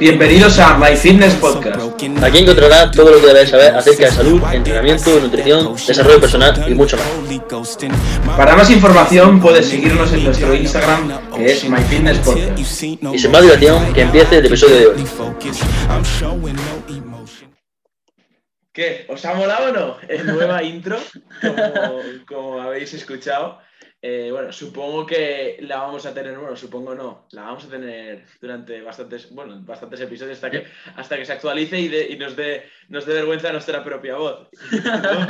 Bienvenidos a My Fitness Podcast. Aquí encontrarás todo lo que debes saber acerca de salud, entrenamiento, nutrición, desarrollo personal y mucho más. Para más información puedes seguirnos en nuestro Instagram que es My Fitness Podcast. Y sin más dilación, que empiece el episodio de hoy. ¿Qué? ¿Os ha molado o no? Es nueva intro, como, como habéis escuchado. Eh, bueno, supongo que la vamos a tener, bueno, supongo no, la vamos a tener durante bastantes, bueno, bastantes episodios hasta que, hasta que se actualice y, de, y nos, dé, nos dé vergüenza nuestra propia voz. ¿no?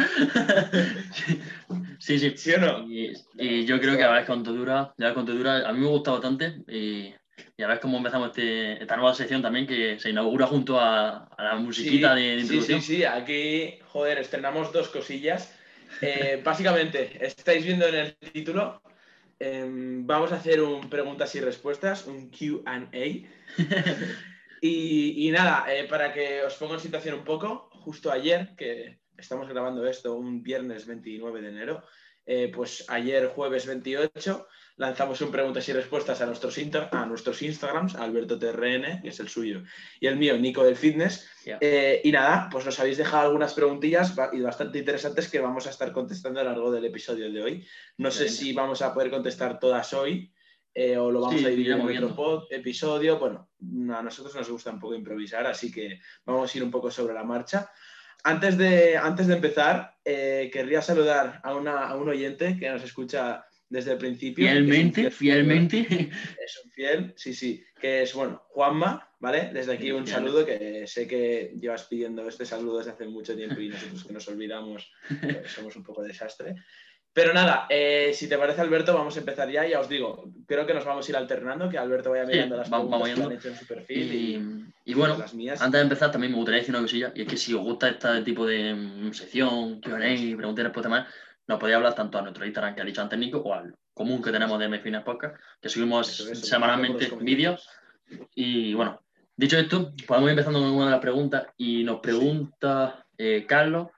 Sí, sí. ¿Sí o no? Y, y yo creo que a ver cuánto dura, ya cuánto dura, a mí me gusta bastante y, y a ver cómo empezamos este, esta nueva sección también que se inaugura junto a, a la musiquita de, de sí, introducción. sí, sí, aquí, joder, estrenamos dos cosillas. Eh, básicamente, estáis viendo en el título, em, vamos a hacer un preguntas y respuestas, un QA. Y, y nada, eh, para que os ponga en situación un poco, justo ayer, que estamos grabando esto un viernes 29 de enero, eh, pues ayer jueves 28 lanzamos un preguntas y respuestas a nuestros, inter- a nuestros Instagrams, a Alberto TRN, que es el suyo, y el mío, Nico del Fitness. Eh, y nada, pues nos habéis dejado algunas preguntillas y bastante interesantes que vamos a estar contestando a lo largo del episodio de hoy. No sé si vamos a poder contestar todas hoy eh, o lo vamos Sí, a dividir en otro pod- episodio. Bueno, a nosotros nos gusta un poco improvisar, así que vamos a ir un poco sobre la marcha. Antes de, antes de empezar, eh, querría saludar a, una- a un oyente que nos escucha desde el principio. que es Fielmente, fiel fielmente. Es un fiel, sí, sí, que es, bueno, Juanma, ¿vale? Desde aquí un saludo que sé que llevas pidiendo este saludo desde hace mucho tiempo y nosotros que nos olvidamos eh, somos un poco desastre. Pero nada, eh, si te parece, Alberto, vamos a empezar ya. Ya os digo, creo que nos vamos a ir alternando, que Alberto vaya Sí, mirando las vamos- preguntas vamos que han hecho en su perfil y, Y, y bueno, las mías. Antes de empezar, también me gustaría decir una cosilla, y es que si os gusta este tipo de mm, sección, QA, preguntas y respuestas más, nos podéis hablar tanto a nuestro Instagram que ha dicho antes Nico, o al común que tenemos de MFines Podcast, que subimos semanalmente vídeos. Y bueno, dicho esto, podemos ir empezando con una de las preguntas, y nos pregunta eh, Carlos,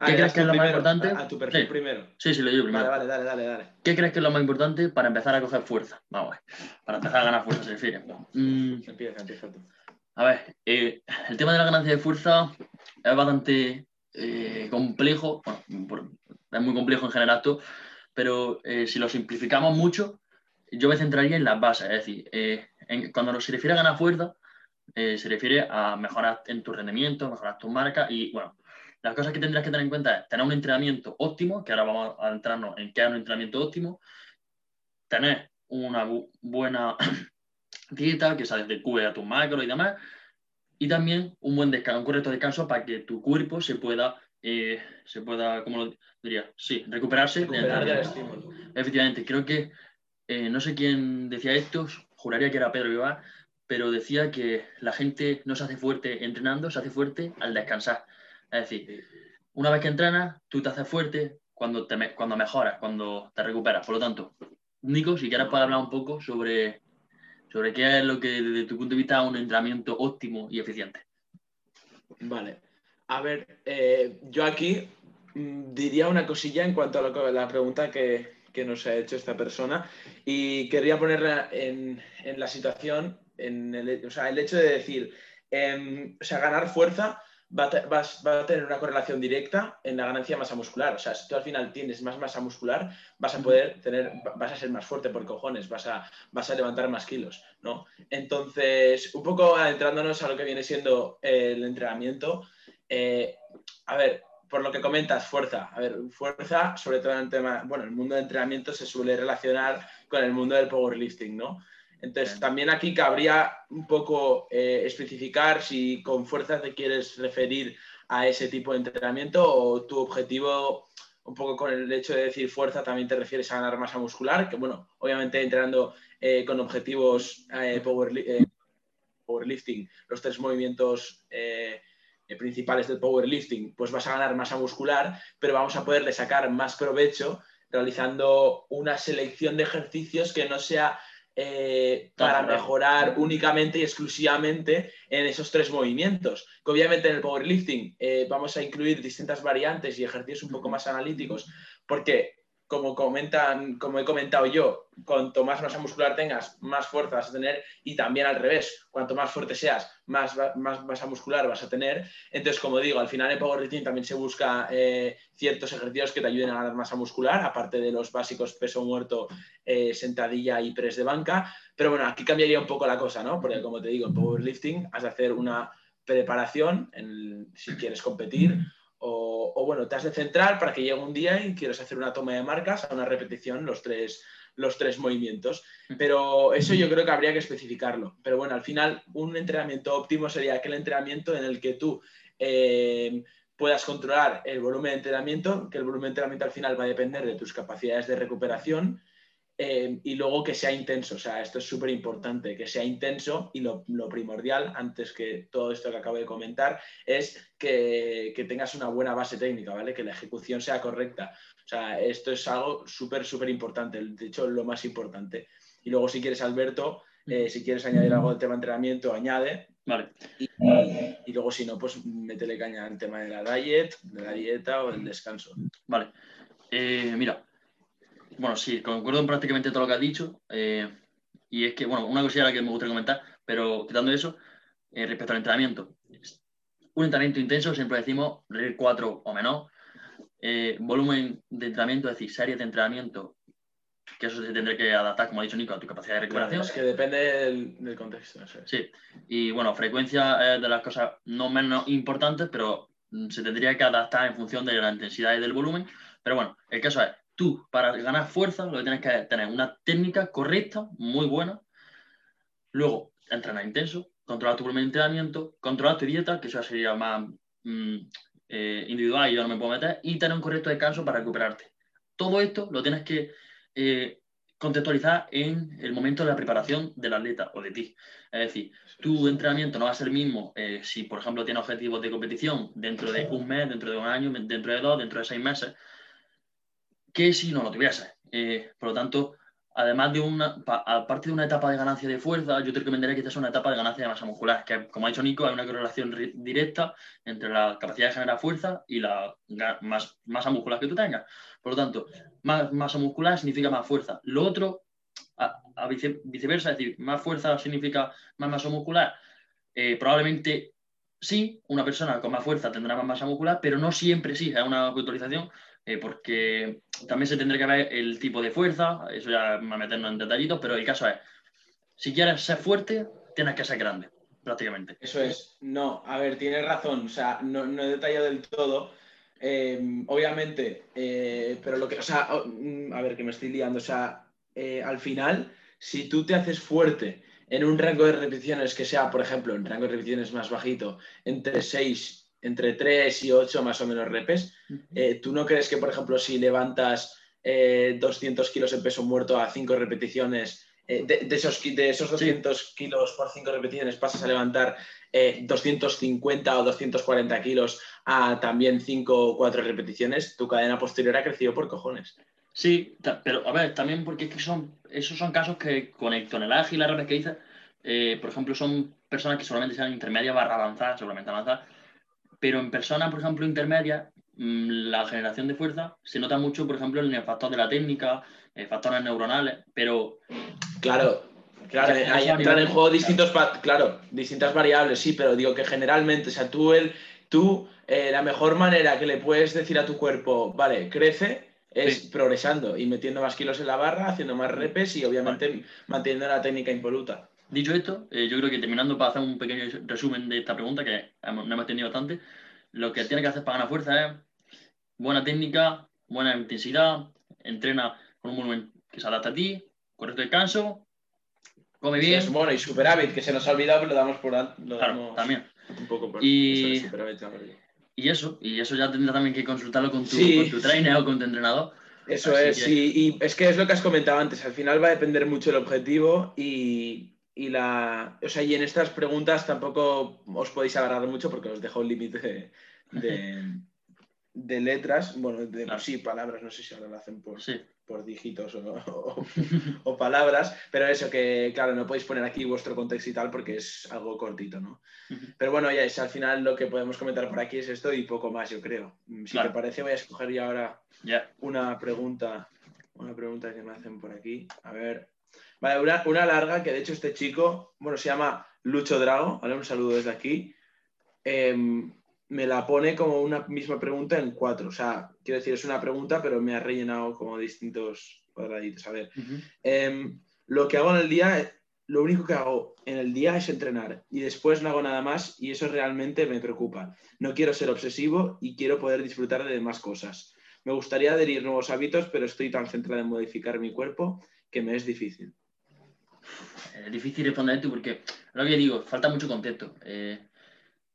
Ah, ¿qué le crees que es lo más primero, importante? A, a tu perfil Sí. primero. sí, sí, lo digo primero, Vale, vale, dale, dale. ¿qué crees que es lo más importante para empezar a coger fuerza? Vamos a ver, para empezar a ganar fuerza se refiere. Mm, Empieza, empieza tú. A ver, eh, el tema de la ganancia de fuerza es bastante eh, complejo, bueno, por- es muy complejo en general todo, pero eh, si lo simplificamos mucho, yo me centraría en las bases, es decir, eh, en- cuando se refiere a ganar fuerza, eh, se refiere a mejorar en tu rendimiento, mejorar tus marcas y, bueno, las cosas que tendrás que tener en cuenta es tener un entrenamiento óptimo, que ahora vamos a entrarnos en qué es un entrenamiento óptimo, tener una bu- buena dieta, que se adecue a tus macros y demás, y también un buen descanso, un correcto descanso para que tu cuerpo se pueda, eh, se pueda, ¿cómo lo diría? Sí, recuperarse. Recuperar estímulo. Efectivamente, creo que, eh, no sé quién decía esto, juraría que era Pedro Vivar, pero decía que la gente no se hace fuerte entrenando, se hace fuerte al descansar. Es decir, una vez que entrenas, tú te haces fuerte cuando, te cuando mejoras, cuando te recuperas. Por lo tanto, Nico, si quieres puedes hablar un poco sobre, sobre qué es lo que desde tu punto de vista es un entrenamiento óptimo y eficiente. Vale. A ver, eh, yo aquí mm, diría una cosilla en cuanto a lo que- la pregunta que, que nos ha hecho esta persona y quería ponerla en, en la situación, en el, o sea, el hecho de decir, em, o sea, ganar fuerza va a, va tener una correlación directa en la ganancia de masa muscular. O sea, si tú al final tienes más masa muscular, vas a poder tener, vas a ser más fuerte por cojones, vas a, vas a levantar más kilos, ¿no? Entonces, un poco adentrándonos a lo que viene siendo eh, el entrenamiento, eh, a ver, por lo que comentas, fuerza. A ver, fuerza, sobre todo en el tema, bueno, el mundo del entrenamiento se suele relacionar con el mundo del powerlifting, ¿no? Entonces, también aquí cabría un poco eh, especificar si con fuerza te quieres referir a ese tipo de entrenamiento o tu objetivo, un poco con el hecho de decir fuerza, también te refieres a ganar masa muscular, que bueno, obviamente entrenando eh, con objetivos eh, powerli- powerlifting, los tres movimientos principales del powerlifting, pues vas a ganar masa muscular, pero vamos a poderle sacar más provecho realizando una selección de ejercicios que no sea eh, para mejorar únicamente y exclusivamente en esos tres movimientos. Que obviamente en el powerlifting eh, vamos a incluir distintas variantes y ejercicios un poco más analíticos, porque como, comentan, como he comentado yo, cuanto más masa muscular tengas, más fuerza vas a tener y también al revés, cuanto más fuerte seas, más, más masa muscular vas a tener. Entonces, como digo, al final en powerlifting también se busca eh, ciertos ejercicios que te ayuden a ganar masa muscular, aparte de los básicos peso muerto, eh, sentadilla y press de banca. Pero bueno, aquí cambiaría un poco la cosa, ¿no? Porque como te digo, en powerlifting has de hacer una preparación si quieres competir o, bueno, te has de centrar para que llegue un día y quieres hacer una toma de marcas a una repetición, los tres, los tres movimientos. Pero eso yo creo que habría que especificarlo. Pero bueno, al final un entrenamiento óptimo sería aquel entrenamiento en el que tú eh, puedas controlar el volumen de entrenamiento, que el volumen de entrenamiento al final va a depender de tus capacidades de recuperación eh, y luego que sea intenso, o sea, esto es súper importante, que sea intenso y lo, primordial, antes que todo esto que acabo de comentar, es que, tengas una buena base técnica, ¿vale? Que la ejecución sea correcta. O sea, esto es algo súper, súper importante, de hecho, lo más importante. Y luego, si quieres, Alberto, eh, si quieres añadir algo del tema de entrenamiento, añade. Vale. Y, luego, si no, pues métele caña al tema de la diet, de la dieta o del descanso. Vale. Eh, mira, bueno, sí, concuerdo en prácticamente todo lo que has dicho. Eh, y es que, bueno, una cosilla que me gustaría comentar, pero quitando eso, eh, respecto al entrenamiento. Un entrenamiento intenso, siempre decimos, RIR 4 o menos. Eh, volumen de entrenamiento, es decir, series de entrenamiento, que eso se tendrá que adaptar, como ha dicho Nico, a tu capacidad de recuperación. es que depende del, contexto. Sí, y bueno, frecuencia es de las cosas no menos importantes, pero mm, se tendría que adaptar en función de la intensidad y del volumen. Pero bueno, el caso es, tú para ganar fuerza lo que tienes que tener una técnica correcta, muy buena. Luego, entrenar intenso, controlar tu volumen de entrenamiento, controlar tu dieta, que eso sería más mm, eh, individual y yo no me puedo meter, y tener un correcto descanso para recuperarte. Todo esto lo tienes que eh, contextualizar en el momento de la preparación del atleta o de ti. Es decir, tu entrenamiento no va a ser el mismo eh, si, por ejemplo, tienes objetivos de competición dentro de un mes, dentro de un año, dentro de dos, dentro de seis meses que si no lo tuviese. Eh, por lo tanto, además de una, aparte de una etapa de ganancia de fuerza, yo te recomendaría que esta sea una etapa de ganancia de masa muscular, que como ha dicho Nico, hay una correlación directa entre la capacidad de generar fuerza y la más, masa muscular que tú tengas. Por lo tanto, más masa muscular significa más fuerza. Lo otro, a, viceversa, es decir, más fuerza significa más masa muscular. Eh, probablemente sí, una persona con más fuerza tendrá más masa muscular, pero no siempre sí, es una puntualización eh, porque también se tendrá que ver el tipo de fuerza, eso ya me a meternos en detallitos, pero el caso es, si quieres ser fuerte, tienes que ser grande, prácticamente. Eso es, no, a ver, tienes razón, o sea, no, he detallado del todo, eh, obviamente, eh, pero lo que, o sea, oh, mm, a ver, que me estoy liando, o sea, al final, si tú te haces fuerte en un rango de repeticiones que sea, por ejemplo, en rango de repeticiones más bajito, entre 6 entre 3 y 8 más o menos repes. Eh, ¿Tú no crees que, por ejemplo, si levantas 200 eh, kilos en peso muerto a 5 repeticiones, eh, de, esos, de esos 200 kilos por 5 repeticiones pasas a levantar 250 o 240 kilos a también 5 o 4 repeticiones? Tu cadena posterior ha crecido por cojones. Sí, pero a ver, también porque es que son, esos son casos que con el tonelaje y la repes que dices, por ejemplo, son personas que solamente sean intermedias barra avanzadas, seguramente avanzadas, pero en personas, por ejemplo, intermedias, mm, la generación de fuerza se nota mucho, por ejemplo, en el factor de la técnica, factores neuronales, pero... Claro, claro, ahí entran en juego distintos, claro, distintas variables, sí, pero digo que generalmente, o sea, tú, el, tú eh, la mejor manera que le puedes decir a tu cuerpo, vale, crece, es progresando y metiendo más kilos en la barra, haciendo más repes y obviamente manteniendo la técnica impoluta. Dicho esto, eh, yo creo que terminando para hacer un pequeño resumen de esta pregunta, que no hemos tenido bastante, lo que tiene que hacer para ganar fuerza es buena técnica, buena intensidad, entrena con un volumen que se adapta a ti, correcto descanso, come bien. Sí, bueno, y superávit, que se nos ha olvidado, pero lo damos por Claro, también. Un poco por y, y eso, y eso ya tendrá también que consultarlo con tu, con tu trainer o con tu entrenador. Eso es, y es que es lo que has comentado antes, al final va a depender mucho el objetivo y, y, la, o sea, y en estas preguntas tampoco os podéis agarrar mucho porque os dejo un límite de, de, letras, bueno, de sí, palabras, no sé si ahora lo hacen por, por dígitos o, o, palabras, pero eso que, claro, no podéis poner aquí vuestro contexto y tal porque es algo cortito, ¿no? Pero bueno, ya es al final lo que podemos comentar por aquí es esto y poco más, yo creo. Si te parece, voy a escoger ya ahora una pregunta una pregunta que me hacen por aquí. A ver. Vale, una, larga que de hecho este chico, bueno, se llama Lucho Drago, ¿vale? Un saludo desde aquí. Em, me la pone como una misma pregunta en cuatro. O sea, quiero decir, es una pregunta, pero me ha rellenado como distintos cuadraditos. A ver, em, lo que hago en el día, lo único que hago en el día es entrenar y después no hago nada más y eso realmente me preocupa. No quiero ser obsesivo y quiero poder disfrutar de más cosas. Me gustaría adherir nuevos hábitos, pero estoy tan centrado en modificar mi cuerpo que me es difícil. Es difícil responder esto porque, lo que digo, falta mucho contexto. Eh,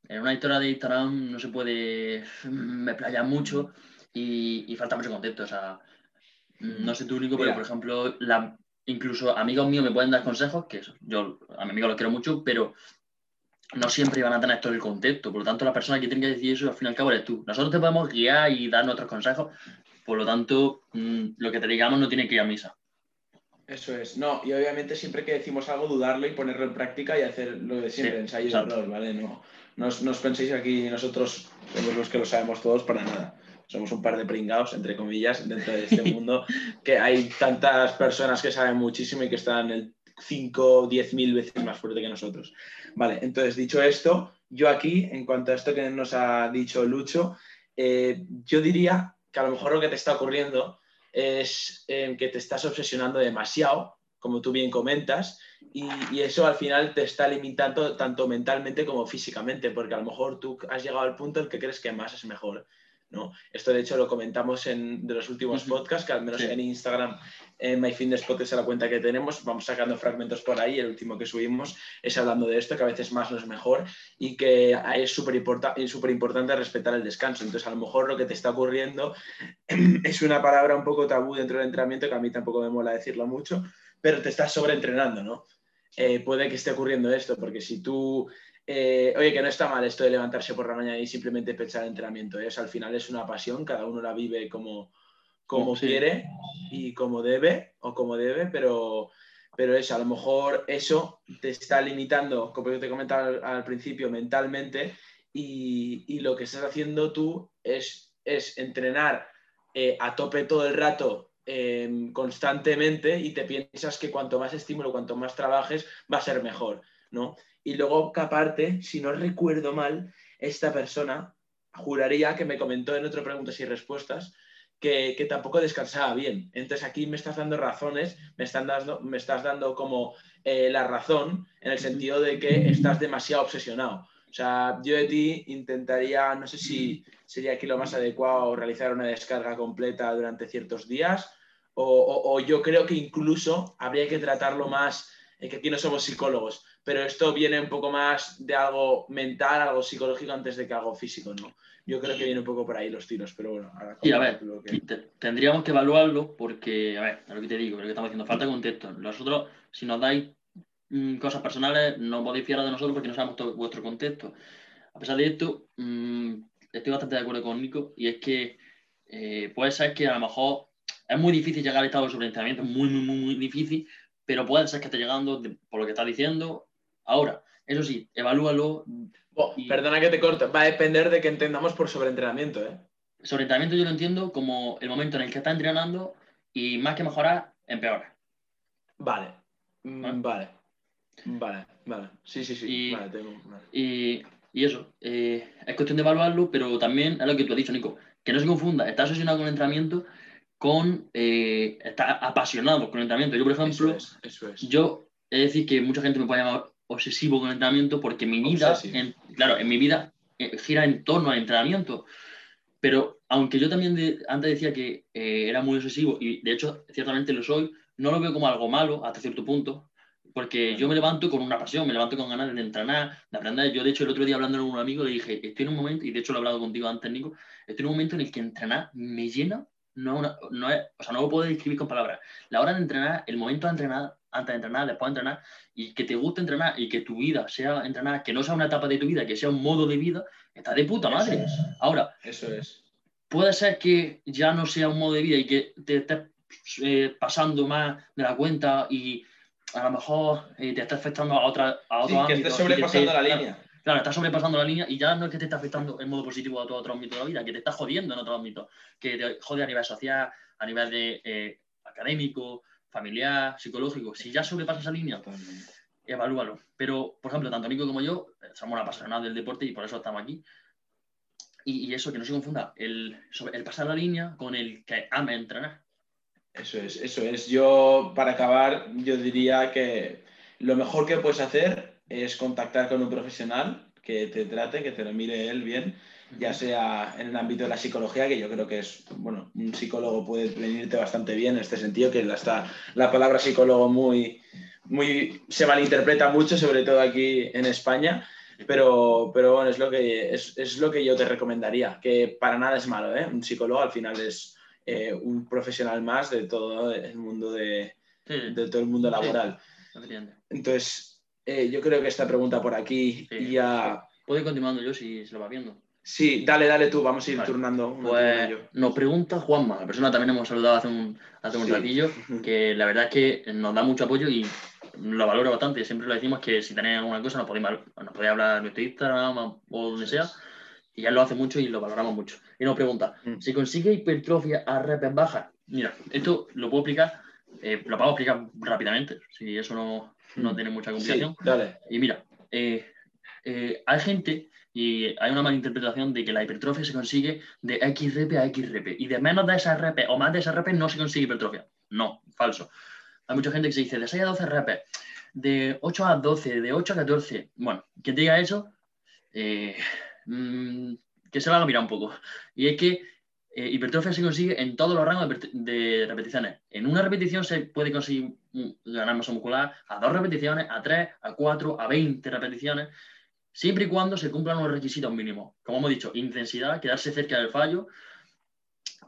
en una historia de Instagram no se puede me playa mucho y, falta mucho contexto. O sea, no sé tú único, pero por ejemplo, la, incluso amigos míos me pueden dar consejos, que yo a mi amigo lo quiero mucho, pero no siempre van a tener todo el contexto. Por lo tanto, la persona que tiene que decir eso al fin y al cabo eres tú. Nosotros te podemos guiar y dar nuestros consejos. Por lo tanto, mm, lo que te digamos no tiene que ir a misa. Eso es. No, y obviamente siempre que decimos algo, dudarlo y ponerlo en práctica y hacer lo de siempre, ensayo y error, ¿vale? No, no os, penséis aquí nosotros somos los que lo sabemos todos para nada. Somos un par de pringados, entre comillas, dentro de este mundo, que hay tantas personas que saben muchísimo y que están el 5 o 10 mil veces más fuerte que nosotros. Vale, entonces dicho esto, yo aquí, en cuanto a esto que nos ha dicho Lucho, eh, yo diría que a lo mejor lo que te está ocurriendo es eh, que te estás obsesionando demasiado, como tú bien comentas, y, eso al final te está limitando tanto mentalmente como físicamente, porque a lo mejor tú has llegado al punto en que crees que más es mejor. Esto de hecho lo comentamos en de los últimos podcasts, que al menos en Instagram, en MyFitnessPod, es la cuenta que tenemos, vamos sacando fragmentos por ahí, el último que subimos es hablando de esto, que a veces más no es mejor y que es súper importante respetar el descanso. Entonces a lo mejor lo que te está ocurriendo es una palabra un poco tabú dentro del entrenamiento, que a mí tampoco me mola decirlo mucho, pero te estás sobreentrenando, ¿no? Eh, puede que esté ocurriendo esto, porque si tú eh, oye, que no está mal esto de levantarse por la mañana y simplemente pechar el entrenamiento. ¿eh? al final es una pasión, cada uno la vive como, como quiere y como debe o como debe, pero, pero eso, a lo mejor eso te está limitando, como te comentaba al, principio, mentalmente y, lo que estás haciendo tú es, es entrenar eh, a tope todo el rato em, constantemente y te piensas que cuanto más estímulo, cuanto más trabajes, va a ser mejor, ¿no? Y luego, aparte, si no recuerdo mal, esta persona juraría que me comentó en otro preguntas y respuestas que, tampoco descansaba bien. Entonces aquí me estás dando razones, me, están dando, me estás dando como eh, la razón en el sentido de que estás demasiado obsesionado. O sea, yo de ti intentaría, no sé si sería aquí lo más adecuado realizar una descarga completa durante ciertos días o, yo creo que incluso habría que tratarlo más, eh, que aquí no somos psicólogos, pero esto viene un poco más de algo mental, algo psicológico antes de que algo físico, ¿no? Yo creo que viene un poco por ahí los tiros, pero bueno. Ahora sí, a ver, tendríamos que evaluarlo porque, a ver, lo que te digo, lo que estamos diciendo, falta contexto. Nosotros, si nos dais mm, cosas personales, no podéis fiar de nosotros porque no sabemos todo vuestro contexto. A pesar de esto, mm, estoy bastante de acuerdo con Nico y es que eh, puede ser que a lo mejor es muy difícil llegar al estado de sobreentrenamiento, muy, muy, muy, muy difícil, pero puede ser que esté llegando, por lo que estás diciendo, Ahora, eso sí, evalúalo. Perdona que te corto, va a depender de que entendamos por sobreentrenamiento. ¿eh? Sobreentrenamiento yo lo entiendo como el momento en el que está entrenando y más que mejorar, empeora. Vale, mm, ¿Vale? vale, vale, Sí, sí, sí. Y, vale, tengo, y, eso, eh, es cuestión de evaluarlo, pero también es lo que tú has dicho, Nico, que no se confunda, estás obsesionado con el entrenamiento con eh, estar apasionado con el entrenamiento. Yo, por ejemplo, eso es, yo he de decir que mucha gente me puede llamar obsesivo con el entrenamiento porque mi vida, claro, en mi vida eh, gira en torno al entrenamiento. Pero aunque yo también antes decía que eh, era muy obsesivo, y de hecho ciertamente lo soy, no lo veo como algo malo hasta cierto punto, porque yo me levanto con una pasión, me levanto con ganas de entrenar, de aprender. Yo, de hecho, el otro día hablando con un amigo le dije, estoy en un momento, y de hecho lo he hablado contigo antes, Nico, estoy en un momento en el que entrenar me llena, no, no es, o sea, no lo puedo describir con palabras. La hora de entrenar, el momento de entrenar, antes de entrenar, después de entrenar, y que te guste entrenar y que tu vida sea entrenar, que no sea una etapa de tu vida, que sea un modo de vida, está de puta madre. Ahora, eso es. Puede ser que ya no sea un modo de vida y que te estés eh, pasando más de la cuenta y a lo mejor eh, te esté afectando a otra a otro sí, que estés sobrepasando la línea. Claro, estás sobrepasando la línea y ya no es que te esté afectando en modo positivo a todo otro ámbito de la vida, que te está jodiendo en otro ámbito, que te jode a nivel social, a nivel de eh, académico, familiar, psicológico, si ya sobrepasa esa línea, evalúalo. Pero, por ejemplo, tanto Nico como yo eh, somos apasionados del deporte y por eso estamos aquí. Y, eso, que no se confunda, el, el pasar la línea con el que ame entrenar. Eso es, eso es. Yo, para acabar, yo diría que lo mejor que puedes hacer es contactar con un profesional que te trate, que te lo mire él bien, ya sea en el ámbito de la psicología, que yo creo que es, bueno, un psicólogo puede venirte bastante bien en este sentido, que está la palabra psicólogo muy, muy, se malinterpreta mucho, sobre todo aquí en España, pero, pero bueno, es lo, que, es, lo que yo te recomendaría, que para nada es malo, ¿eh? Un psicólogo al final es eh, un profesional más de todo el mundo de, de todo el mundo laboral. Entonces, eh, yo creo que esta pregunta por aquí ya... Puedo continuando yo si se lo va viendo. Sí, dale, dale tú, vamos a ir turnando. Pues, nos pregunta Juanma, la persona también hemos saludado hace un, hace un ratillo, que la verdad es que nos da mucho apoyo y lo valoro bastante. Siempre lo decimos que si tenéis alguna cosa nos podéis, nos podéis hablar en nuestro Instagram o donde sea. Y él lo hace mucho y lo valoramos mucho. Y nos pregunta, mm. si consigue hipertrofia a repes bajas, mira, esto lo puedo explicar, eh, lo puedo explicar rápidamente, si eso no, no tiene mucha complicación. Y mira, eh, eh, hay gente y hay una mala interpretación de que la hipertrofia se consigue de X rep a X rep y de menos de esa rep o más de esa rep no se consigue hipertrofia. No, falso. Hay mucha gente que se dice de 6 a 12 rep, de 8 a 12, de 8 a 14. Bueno, quien diga eso, eh, mm, que se lo haga mirar un poco. Y es que eh, hipertrofia se consigue en todos los rangos de, repeticiones. En una repetición se puede conseguir ganar masa muscular a dos repeticiones, a tres, a cuatro, a 20 repeticiones, siempre y cuando se cumplan los requisitos mínimos. Como hemos dicho, intensidad, quedarse cerca del fallo,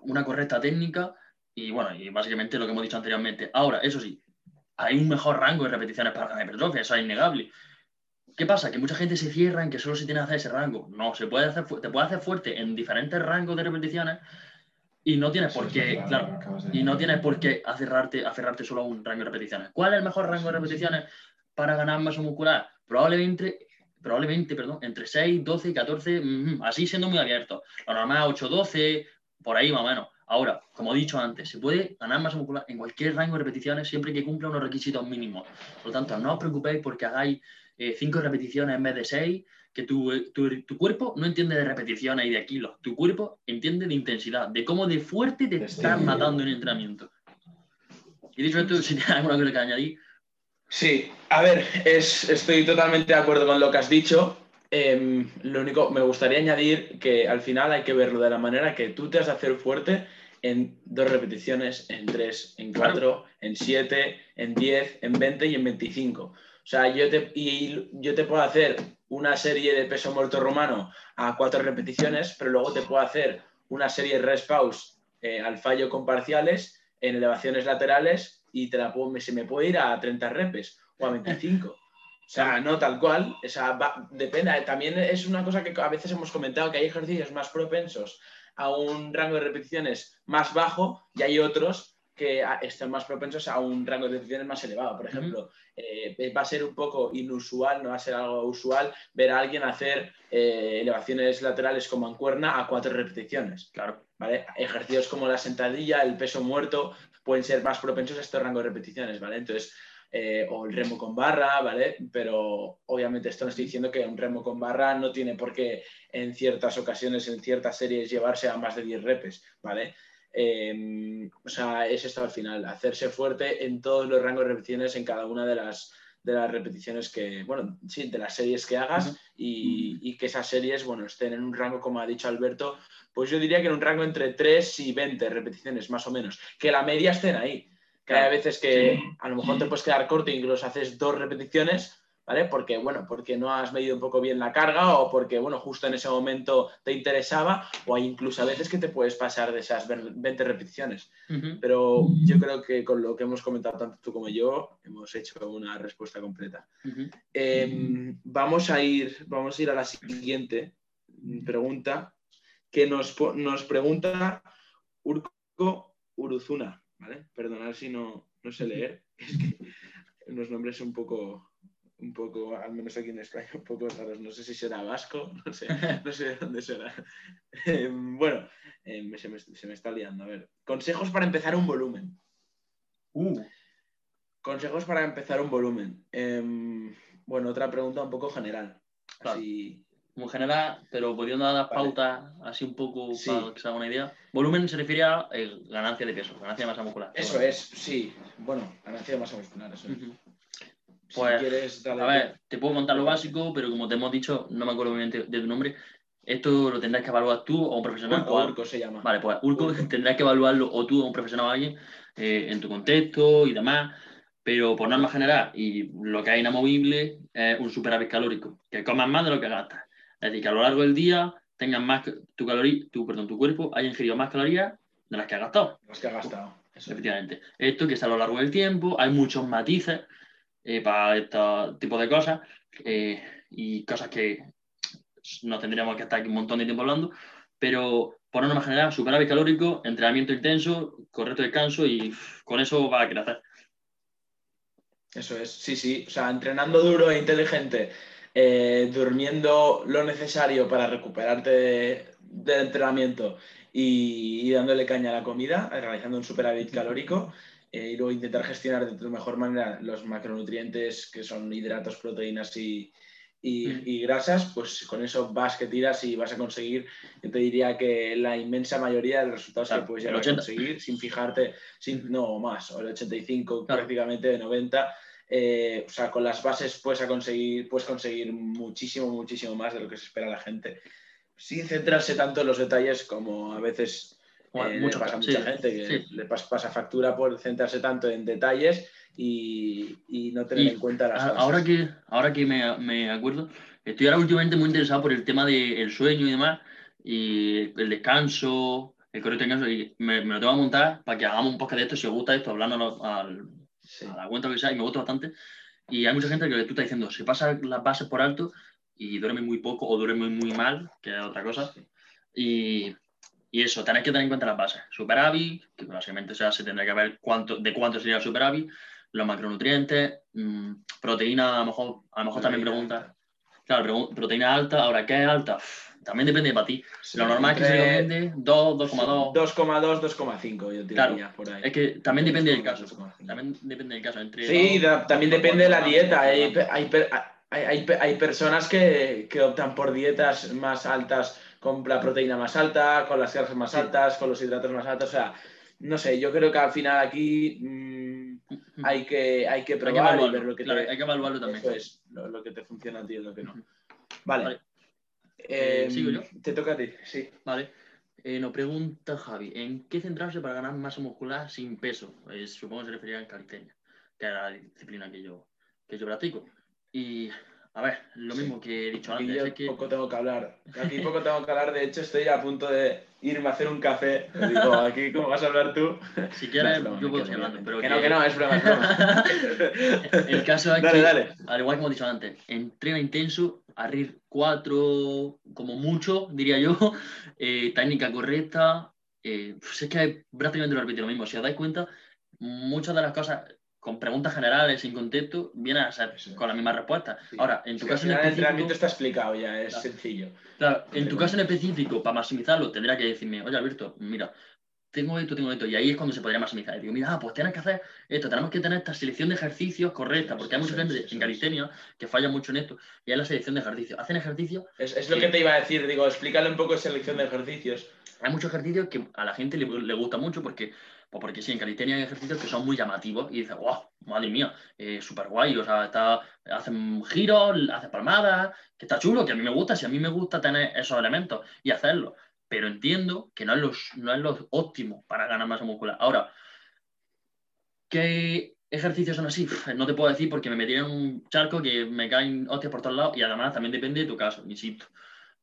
una correcta técnica y bueno, y básicamente lo que hemos dicho anteriormente. Ahora, eso sí, hay un mejor rango de repeticiones para ganar hipertrofia, eso es innegable. ¿Qué pasa? Que mucha gente se cierra en que solo se tiene que hacer ese rango. No, se puede hacer, te puede hacer fuerte en diferentes rangos de repeticiones y no tienes por qué, claro, y no tienes por qué aferrarte, aferrarte solo a un rango de repeticiones. ¿Cuál es el mejor rango de repeticiones para ganar masa muscular? Probablemente, probablemente, perdón, entre 6, 12 y 14, así siendo muy abierto. Lo normal 8, 12, por ahí más o menos. Ahora, como he dicho antes, se puede ganar masa muscular en cualquier rango de repeticiones siempre que cumpla unos requisitos mínimos. Por lo tanto, no os preocupéis porque hagáis eh, cinco repeticiones en vez de seis, que tu, tu, cuerpo no entiende de repeticiones y de kilos, tu cuerpo entiende de intensidad, de cómo de fuerte te estás matando en entrenamiento. Y dicho esto, si tienes alguna cosa que añadir. Sí, a ver, es, estoy totalmente de acuerdo con lo que has dicho. Em, lo único, me gustaría añadir que al final hay que verlo de la manera que tú te has de hacer fuerte en dos repeticiones, en tres, en cuatro, en siete, en diez, en veinte y en veinticinco. O sea, yo te, y yo te puedo hacer una serie de peso muerto romano a cuatro repeticiones, pero luego te puedo hacer una serie de rest pause eh, al fallo con parciales en elevaciones laterales y te la puedo, se me puede ir a 30 repes o a 25. O sea, no tal cual. O sea, depende. También es una cosa que a veces hemos comentado que hay ejercicios más propensos a un rango de repeticiones más bajo y hay otros que están más propensos a un rango de repeticiones más elevado. Por ejemplo, eh, va a ser un poco inusual, no va a ser algo usual, ver a alguien hacer eh, elevaciones laterales como en cuerna a cuatro repeticiones. Claro. ¿vale? Ejercicios como la sentadilla, el peso muerto, pueden ser más propensos a este rango de repeticiones. ¿vale? Entonces, eh, o el remo con barra, ¿vale? Pero obviamente esto no estoy diciendo que un remo con barra no tiene por qué en ciertas ocasiones, en ciertas series, llevarse a más de 10 repes, ¿vale? Em, o sea, es esto al final, hacerse fuerte en todos los rangos de repeticiones en cada una de las, de las repeticiones que, bueno, sí, de las series que hagas y, que esas series, bueno, estén en un rango, como ha dicho Alberto, pues yo diría que en un rango entre 3 y 20 repeticiones, más o menos, que la media estén ahí. Que hay veces que a lo mejor te puedes quedar corto y incluso haces dos repeticiones, ¿vale? Porque, bueno, porque no has medido un poco bien la carga o porque, bueno, justo en ese momento te interesaba o hay incluso a veces que te puedes pasar de esas 20 repeticiones. Pero yo creo que con lo que hemos comentado tanto tú como yo, hemos hecho una respuesta completa. Em, vamos, a ir, vamos a ir a la siguiente pregunta que nos, nos pregunta Urco Uruzuna, ¿vale? Perdonad si no, no sé leer, es que los nombres son un poco un poco, al menos aquí en España, un poco raros. No sé si será vasco, no sé, no sé de dónde será. Em, bueno, em, se, me, está liando. A ver, consejos para empezar un volumen. Uh, Consejos para empezar un volumen. Em, bueno, otra pregunta un poco general. Claro. Así- como general, pero pudiendo dar Vale. pautas así un poco Sí. para que se haga una idea. Volumen se refiere a eh, ganancia de peso, ganancia de masa muscular. Eso es, sí. Bueno, ganancia de masa muscular, eso es. Pues, quieres, dale. A ver, te puedo contar lo básico, pero como te hemos dicho, no me acuerdo bien de, tu nombre. Esto lo tendrás que evaluar tú o un profesional. Urco, o Urco se llama. Vale, pues Urco Urco. tendrás que evaluarlo o tú o un profesional o alguien eh, en tu contexto y demás. Pero por norma general, y lo que es inamovible es un superávit calórico, que comas más de lo que gastas. Es decir, que a lo largo del día tengas más tu caloría, tu, perdón, tu cuerpo haya ingerido más calorías de las que has gastado. Los que ha gastado. Eso. Efectivamente. Esto que es a lo largo del tiempo, hay muchos matices eh, para este tipo de cosas eh, y cosas que nos tendríamos que estar aquí un montón de tiempo hablando, pero por norma general, superávit calórico, entrenamiento intenso, correcto descanso y con eso va a crecer. Eso es, sí, sí. O sea, entrenando duro e inteligente, eh, durmiendo lo necesario para recuperarte de- del entrenamiento y, y dándole caña a la comida, realizando un superávit calórico eh, y luego intentar gestionar de tu mejor manera los macronutrientes que son hidratos, proteínas y, y- Mm. y grasas, pues con eso vas que tiras y vas a conseguir, yo te diría que la inmensa mayoría de los resultados Claro, que puedes llegar a 80. conseguir sin fijarte, sin, no más, o el 85 Claro. prácticamente de 90. eh, o sea, con las bases puedes, a conseguir, puedes conseguir muchísimo, muchísimo más de lo que se espera la gente, sin centrarse tanto en los detalles como a veces Bueno, eh, mucho- pasa a sí, mucha gente que sí. le pas- pasa factura por centrarse tanto en detalles y, y no tener Y en cuenta las bases. Ahora que, ahora que me, me acuerdo, estoy ahora últimamente muy interesado por el tema del sueño y demás, y el descanso, el correcto descanso, y me, me lo tengo que montar para que hagamos un podcast de esto, si os gusta esto, hablando al, Sí. a la cuenta que sea, y me gusta bastante. Y hay mucha gente que tú estás diciendo, se pasa las bases por alto y duerme muy poco o duerme muy mal, que es otra cosa. Y, y eso, tenés que tener en cuenta las bases. Superávit, que básicamente o sea, se tendrá que ver cuánto, de cuánto sería el superávit, los macronutrientes, mm, proteína, a lo mejor, a lo mejor también Proteína pregunta. Claro, proteína alta, ahora, ¿qué es alta? Uf, también depende para ti. Sí, Lo normal es que se recomiende 2, 2,2. 2,2, 2,5 yo tiraría Claro, por ahí. Es que también depende del 2,2, caso. 2,5. También depende del caso. Entre Sí, da- también depende de la dieta. Hay, hay, hay, hay hay personas que, que optan por dietas más altas, con la proteína más alta, con las grasas más Sí. altas, con los hidratos más altos. O sea, no sé, yo creo que al final aquí mm, hay, que, hay que Hay que probar y evaluarlo, ver lo que claro, te, hay que evaluarlo también. eso es, lo, lo que te funciona a ti y lo que no. Ujú. Vale. Vale. Eh, Eh, ¿sigo yo? Te toca a ti, sí. Vale. Eh, nos pregunta Javi, ¿en qué centrarse para ganar masa muscular sin peso? Eh, supongo que se refería a calistenia, que es la disciplina que yo, que yo practico. Y, a ver, lo mismo que he dicho Aquí antes, yo es que... poco tengo que hablar. Aquí poco tengo que hablar. De hecho, estoy a punto de irme a hacer un café. Digo, aquí, ¿cómo vas a hablar tú? Si quieres, yo puedo seguir hablando, pero que no, que no, es broma, es broma. El caso es Dale, que, dale. al igual que hemos dicho antes, entrena intenso, arrir cuatro, como mucho, diría yo, eh, técnica correcta. eh, pues es que prácticamente lo repito lo mismo. Si os dais cuenta, muchas de las cosas con preguntas generales, sin contexto, vienen a ser es. con la misma respuesta. Sí. Ahora, en tu al caso en final el específico, entrenamiento está explicado ya, es Claro. sencillo. Claro, en tu caso en específico, para maximizarlo, tendrá que decirme, oye Alberto, mira, tengo esto, tengo esto, y ahí es cuando se podría maximizar. Y digo, mira, pues tienes que hacer esto, tenemos que tener esta selección de ejercicios correcta, porque hay mucha gente en calistenia que falla mucho en esto, y es la selección de ejercicios. Hacen ejercicios, Es, es lo Sí. que te iba a decir, digo, explícale un poco selección de ejercicios. hay muchos ejercicios que a la gente le, le gusta mucho porque, pues porque sí, en calistenia hay ejercicios que son muy llamativos y dices, wow, madre mía, eh, súper guay, o sea, está, hacen giros, hacen palmadas, que está chulo, que a mí me gusta, si a mí me gusta tener esos elementos y hacerlo, pero entiendo que no es, los, no es lo óptimo para ganar masa muscular. Ahora, ¿qué ejercicios son así? No te puedo decir porque me metí en un charco que me caen hostias por todos lados y además también depende de tu caso, insisto.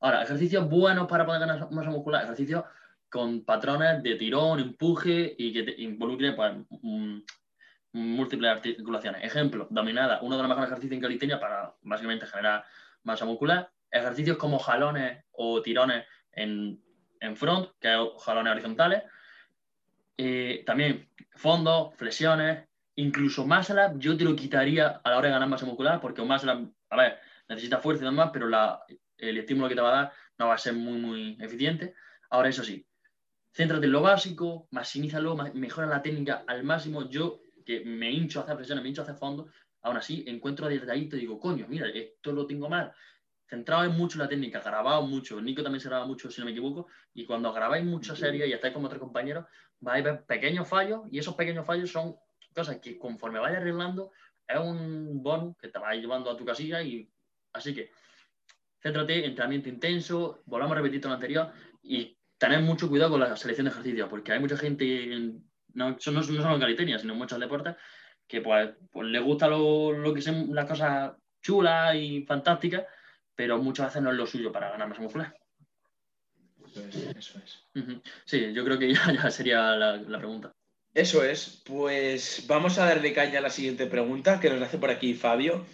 Ahora, ejercicios buenos para poder ganar masa muscular, ejercicios con patrones de tirón, empuje y que te pues, múltiples articulaciones. Ejemplo, dominada, uno de los mejores ejercicios en calistenia para básicamente generar masa muscular. Ejercicios como jalones o tirones en, en front, que es jalones horizontales. Eh, también fondos, flexiones, incluso muscle up, yo te lo quitaría a la hora de ganar masa muscular, porque up, a ver, necesita fuerza y demás, pero la, el estímulo que te va a dar no va a ser muy, muy eficiente. Ahora, eso sí, céntrate en lo básico, maximízalo, ma- mejora la técnica al máximo. Yo que me hincho a hacer flexiones, me hincho a hacer fondo, aún así encuentro detallito y digo, coño, mira, esto lo tengo mal. Centrado en mucho la técnica, grabado mucho. Nico también se graba mucho, si no me equivoco. Y cuando grabáis muchas series y estáis con otros compañeros, vais a ver pequeños fallos y esos pequeños fallos son cosas que conforme vayas arreglando es un bonus que te vas llevando a tu casilla y así que céntrate, entrenamiento intenso, volvamos a repetir todo lo anterior y tener mucho cuidado con la selección de ejercicios, porque hay mucha gente, no, no solo en calistenia, sino en muchos deportes, que pues, pues le gusta lo, lo, que son las cosas chulas y fantásticas, pero muchas veces no es lo suyo para ganar masa muscular. Eso es. Eso es. Uh -huh. Sí, yo creo que ya, ya sería la, la, pregunta. Eso es. Pues vamos a darle caña a la siguiente pregunta que nos hace por aquí Fabio.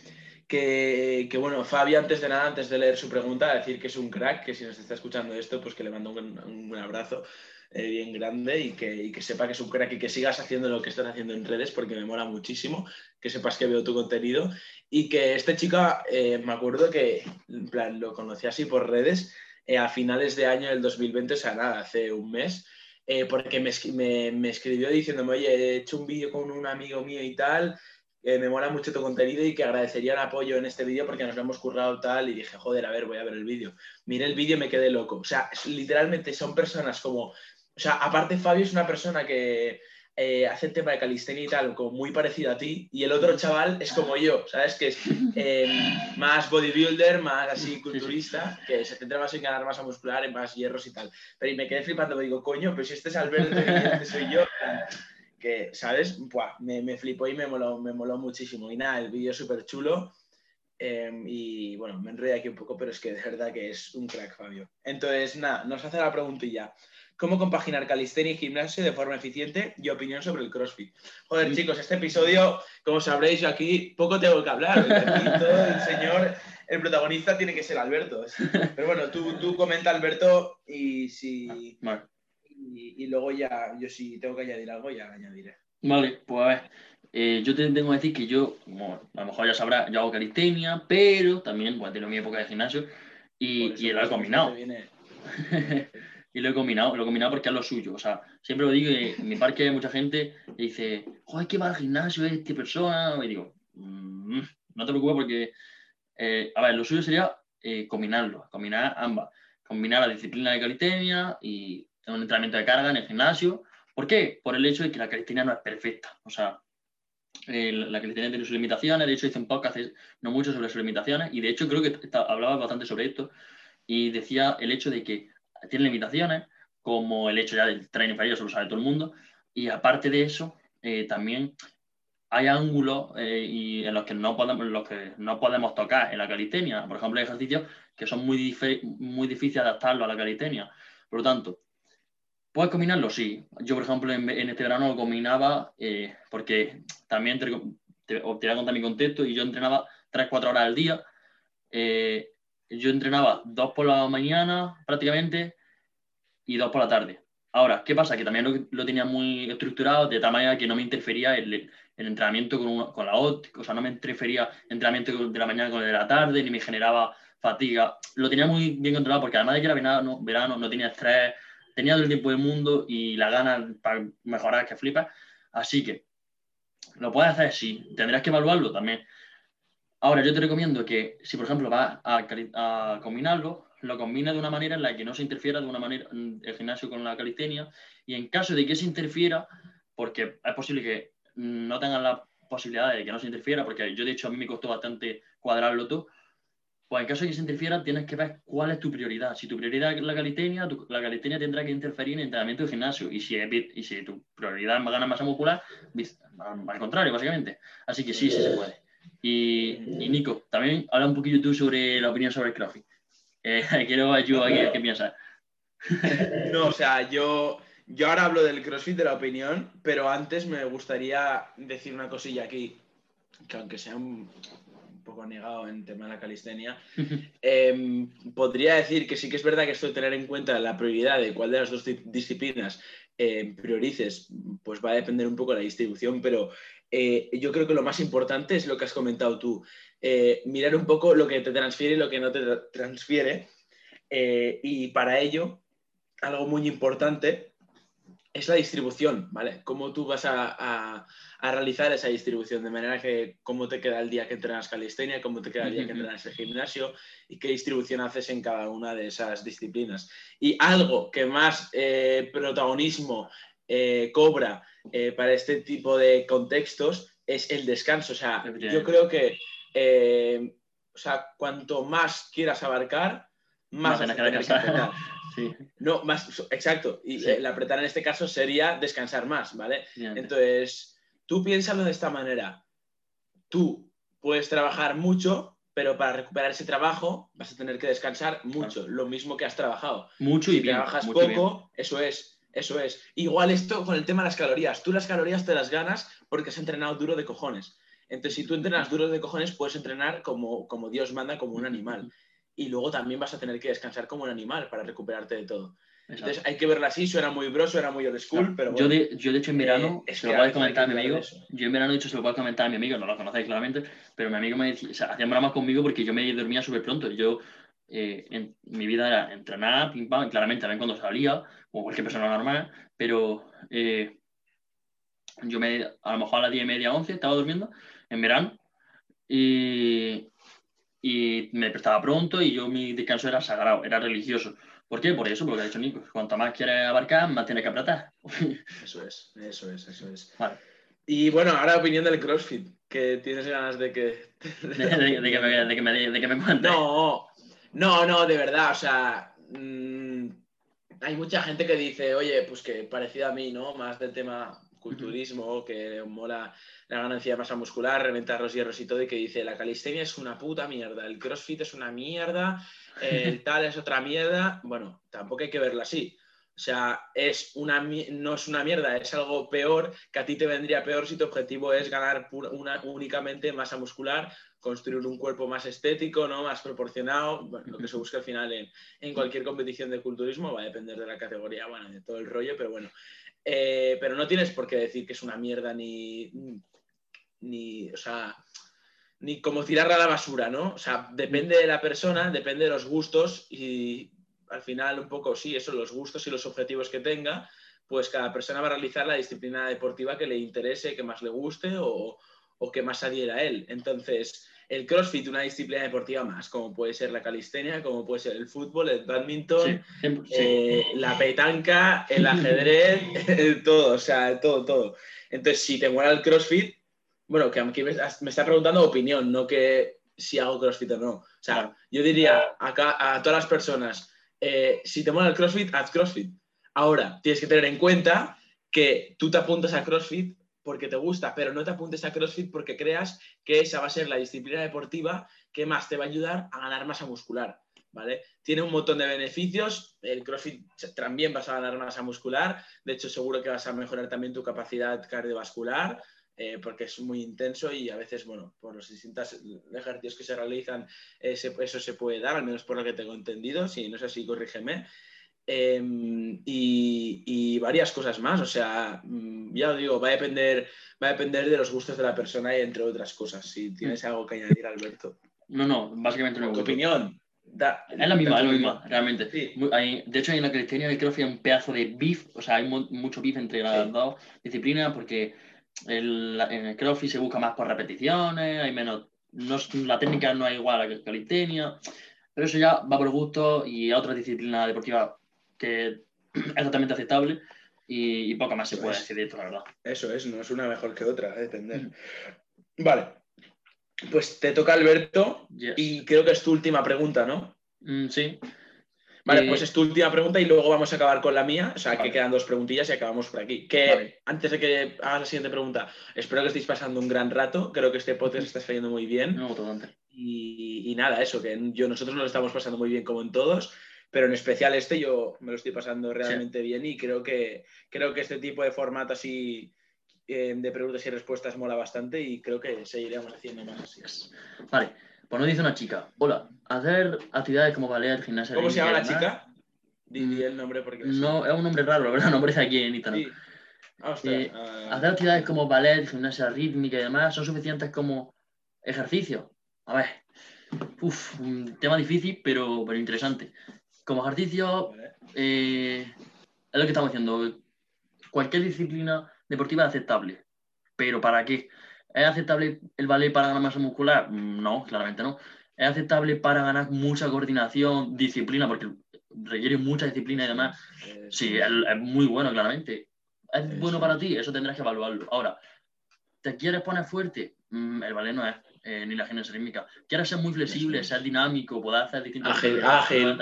Que, bueno, Fabio, antes de nada, antes de leer su pregunta, decir que es un crack, que si nos está escuchando esto, pues que le mando un, un abrazo eh, bien grande y que, y que, sepa que es un crack y que sigas haciendo lo que estás haciendo en redes porque me mola muchísimo, que sepas que veo tu contenido y que este chico, eh, me acuerdo que en plan, lo conocí así por redes eh, a finales de año del 2020, o sea, nada, hace un mes, porque me, me, me, escribió diciéndome, oye, he hecho un vídeo con un amigo mío y tal, eh, me mola mucho tu contenido y que agradecería el apoyo en este vídeo porque nos lo hemos currado tal y dije, joder, a ver, voy a ver el vídeo. Miré el vídeo y me quedé loco. O sea, literalmente son personas como... O sea, aparte Fabio es una persona que eh, hace el tema de calistenia y tal, como muy parecido a ti, y el otro chaval es como yo, ¿sabes? Que es eh, más bodybuilder, más así culturista, que se centra más en ganar masa muscular, en más hierros y tal. Pero y me quedé flipando, me digo, coño, pero si este es Alberto y este soy yo que, ¿sabes? Buah, me, me, flipó y me moló, me moló muchísimo. Y nada, el vídeo es súper chulo. Eh, y bueno, me enredé aquí un poco, pero es que de verdad que es un crack, Fabio. Entonces, nada, nos hace la preguntilla. ¿Cómo compaginar calistenia y gimnasio de forma eficiente y opinión sobre el CrossFit? Joder, chicos, este episodio, como sabréis, yo aquí poco tengo que hablar. Todo el señor, el protagonista tiene que ser Alberto. Pero bueno, tú, tú comenta, Alberto, y si... Vale. Y, y, luego ya, yo si tengo que añadir algo, ya añadiré. Vale, pues a ver, eh, yo te tengo que decir que yo, bueno, a lo mejor ya sabrás, yo hago calistenia, pero también, bueno, tengo mi época de gimnasio y, y lo he combinado. y lo he combinado, lo he combinado porque es lo suyo. O sea, siempre lo digo, en mi parque hay mucha gente que dice, joder, ¿qué va al gimnasio este persona? Y digo, mmm, no te preocupes porque, eh, a ver, lo suyo sería eh, combinarlo, combinar ambas. Combinar la disciplina de calistenia y un entrenamiento de carga en el gimnasio. ¿Por qué? Por el hecho de que la calistenia no es perfecta. O sea, eh, la calistenia tiene sus limitaciones. De hecho, hice un podcast no mucho sobre sus limitaciones y de hecho creo que está, hablaba bastante sobre esto y decía el hecho de que tiene limitaciones, como el hecho ya del tren inferior, eso lo sabe todo el mundo. Y aparte de eso, eh, también hay ángulos eh, y en los que, no podemos, los que no podemos tocar en la calistenia. Por ejemplo, hay ejercicios que son muy, muy difíciles adaptarlo a la calistenia. Por lo tanto, ¿Puedes combinarlo? Sí. Yo, por ejemplo, en, en este verano combinaba eh, porque también te, te, te, voy a mi contexto y yo entrenaba 3-4 horas al día. Eh, yo entrenaba dos por la mañana prácticamente y dos por la tarde. Ahora, ¿qué pasa? Que también lo, lo tenía muy estructurado de tal manera que no me interfería el, el entrenamiento con, una, con la óptica, o sea, no me interfería el entrenamiento de la mañana con el de la tarde, ni me generaba fatiga. Lo tenía muy bien controlado porque además de que era verano, verano no tenía estrés, tenía todo el tiempo del mundo y la gana para mejorar que flipa. Así que, ¿lo puedes hacer? Sí. ¿Tendrás que evaluarlo? También. Ahora, yo te recomiendo que si, por ejemplo, vas a, combinarlo, lo combines de una manera en la que no se interfiera de una manera el gimnasio con la calistenia y en caso de que se interfiera, porque es posible que no tengan la posibilidad de que no se interfiera, porque yo de hecho a mí me costó bastante cuadrarlo todo, pues en caso de que se interfiera, tienes que ver cuál es tu prioridad. Si tu prioridad es la calistenia, la calistenia tendrá que interferir en el entrenamiento de gimnasio. Y si, es, y si tu prioridad es ganar masa muscular, al contrario, básicamente. Así que sí, sí se puede. Y, y Nico, también habla un poquillo tú sobre la opinión sobre el CrossFit. Eh, quiero ayudar aquí, ¿qué piensas? No, o sea, yo, yo ahora hablo del CrossFit, de la opinión, pero antes me gustaría decir una cosilla aquí, que aunque sea un, poco negado en tema de la calistenia, eh, podría decir que sí que es verdad que esto de tener en cuenta la prioridad de cuál de las dos disciplinas eh, priorices, pues va a depender un poco de la distribución, pero eh, yo creo que lo más importante es lo que has comentado tú, eh, mirar un poco lo que te transfiere y lo que no te transfiere, y para ello, algo muy importante es la distribución, ¿vale? Cómo tú vas a, realizar esa distribución, de manera que cómo te queda el día que entrenas calistenia, cómo te queda el día que entrenas el gimnasio y qué distribución haces en cada una de esas disciplinas. Y algo que más eh, protagonismo eh, cobra eh, para este tipo de contextos es el descanso. O sea, yo creo que o sea, cuanto más quieras abarcar, más No, más, exacto. Y el apretar en este caso sería descansar más, ¿vale? Entonces, tú piénsalo de esta manera. Tú puedes trabajar mucho, pero para recuperar ese trabajo vas a tener que descansar mucho, lo mismo que has trabajado. Mucho y si bien, trabajas poco, eso es, eso es. Igual esto con el tema de las calorías. Tú las calorías te las ganas porque has entrenado duro de cojones. Entonces, si tú entrenas duro de cojones, puedes entrenar como, como Dios manda, como un animal y luego también vas a tener que descansar como un animal para recuperarte de todo. Entonces hay que verlo así, suena muy broso, era muy old school, pero yo, de, yo de hecho en verano, eh, se lo voy a comentar a mi amigo, yo en verano de hecho se lo voy a comentar a mi amigo, no lo conocéis claramente, pero mi amigo me decía, o sea, hacían bromas conmigo porque yo me dormía súper pronto, yo eh, en, mi vida era entrenar, pim pam, claramente también cuando salía, como cualquier persona normal, pero eh, yo me, a lo mejor a las 10 y media, 11 estaba durmiendo en verano y, y me prestaba pronto y yo mi descanso era sagrado, era religioso. ¿Por qué? Por eso, porque ha dicho Nico, cuanto más quieres abarcar, más tienes que apretar. Eso es, eso es, eso es. Vale. Y bueno, ahora opinión del CrossFit, que tienes ganas de que... de, que me, de, que me, de que me No, no, no, de verdad, o sea... Mm, hay mucha gente que dice, oye, pues que parecido a mí, ¿no? Más del tema culturismo, que mola la ganancia de masa muscular, reventar los hierros y todo, y que dice, la calistenia es una puta mierda, el crossfit es una mierda, el tal es otra mierda. Bueno, tampoco hay que verlo así. O sea, es una, no es una mierda, es algo peor que a ti te vendría peor si tu objetivo es ganar una, únicamente masa muscular, construir un cuerpo más estético, ¿no? más proporcionado, lo que se busca al final en, en, cualquier competición de culturismo, va a depender de la categoría, bueno, de todo el rollo, pero bueno, eh, pero no tienes por qué decir que es una mierda ni, ni, o sea, ni como tirarla a la basura, ¿no? O sea, depende de la persona, depende de los gustos y al final un poco, sí, eso, los gustos y los objetivos que tenga, pues cada persona va a realizar la disciplina deportiva que le interese, que más le guste o, o que más adhiera a él. Entonces, el CrossFit, una disciplina deportiva más, como puede ser la calistenia, como puede ser el fútbol, el badminton, eh, la petanca, el ajedrez, todo, o sea, todo, todo. Entonces, si te muera el CrossFit, bueno, que aquí me, está preguntando opinión, no que si hago CrossFit o no. O sea, yo diría acá a todas las personas, eh, si te mola el CrossFit, haz CrossFit. Ahora, tienes que tener en cuenta que tú te apuntas a CrossFit porque te gusta, pero no te apuntes a CrossFit porque creas que esa va a ser la disciplina deportiva que más te va a ayudar a ganar masa muscular. ¿Vale? Tiene un montón de beneficios. El CrossFit también vas a ganar masa muscular. De hecho, seguro que vas a mejorar también tu capacidad cardiovascular. Eh, porque es muy intenso y a veces, bueno, por los distintos ejercicios que se realizan, eso se puede dar, al menos por lo que tengo entendido. Si no es así, corrígeme. Em, y, varias cosas más. O sea, mm, ya os digo, va a, depender, va a depender de los gustos de la persona y entre otras cosas. Si tienes algo que añadir, Alberto. No, no, básicamente no. Tu opinión. es la misma, es la misma, realmente. de hecho, hay una criteria de creo que hay un pedazo de beef, o sea, hay mucho beef entre las dos disciplinas porque el, en el crossfit se busca más por repeticiones, hay menos, no, la técnica no es igual a la calistenia, pero eso ya va por gusto y a otra disciplina deportiva que es totalmente aceptable y, poco más se puede decir de esto, la verdad. Eso es, no es una mejor que otra, a depender. Mm. Vale, pues te toca Alberto y creo que es tu última pregunta, ¿no? Mm, sí. Vale, pues es tu última pregunta y luego vamos a acabar con la mía. O sea, que quedan dos preguntillas y acabamos por aquí. Que antes de que hagas la siguiente pregunta, espero que estéis pasando un gran rato. Creo que este podcast está saliendo muy bien. No. Y, y, nada, eso, que yo, nosotros nos lo estamos pasando muy bien como en todos pero en especial este yo me lo estoy pasando realmente bien y creo que, creo que este tipo de formato así eh, de preguntas y respuestas mola bastante y creo que seguiremos haciendo más así. Vale, pues nos dice una chica, hola, hacer actividades como ballet, gimnasia... ¿Cómo se llama la chica? Dile el nombre porque... No, es un nombre raro, la verdad, no aparece aquí en Instagram. Sí. Ah, eh, ah. hacer actividades como ballet, gimnasia rítmica y demás son suficientes como ejercicio. A ver, uf, un tema difícil, pero, pero interesante. Como ejercicio, eh, es lo que estamos haciendo. cualquier disciplina deportiva es aceptable. ¿Pero para qué? ¿Es aceptable el ballet para ganar masa muscular? Mm, no, claramente no. ¿Es aceptable para ganar mucha coordinación, disciplina? Porque requiere mucha disciplina y demás. Sí, es, muy bueno, claramente. ¿Es bueno para ti? Eso tendrás que evaluarlo. Ahora, ¿te quieres poner fuerte? Mm, el ballet no es, eh, ni la gimnasia rítmica. ¿Quieres ser muy flexible, ser dinámico, poder hacer distintas ágil, ágil,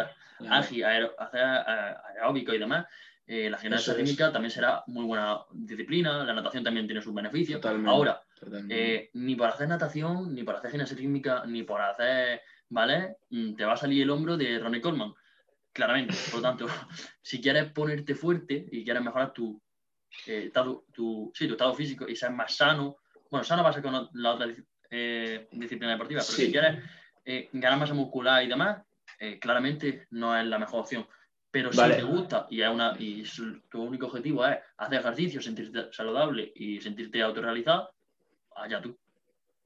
ágil hacer aeróbico y demás? Eh, la gimnasia rítmica también será muy buena disciplina, la natación también tiene sus beneficios. Ahora, eh, ni para hacer natación, ni para hacer gimnasia rítmica, ni para hacer ballet, mm, te va a salir el hombro de Ronnie Coleman, claramente. Por lo tanto, si quieres ponerte fuerte y quieres mejorar tu, eh, estado, tu, sí, tu estado físico y ser más sano, bueno, sano va a ser con la otra disciplina deportiva, pero si quieres ganar masa muscular y demás, claramente no es la mejor opción. Pero si te gusta y, una, y tu único objetivo es hacer ejercicio, sentirte saludable y sentirte autorrealizado, allá tú.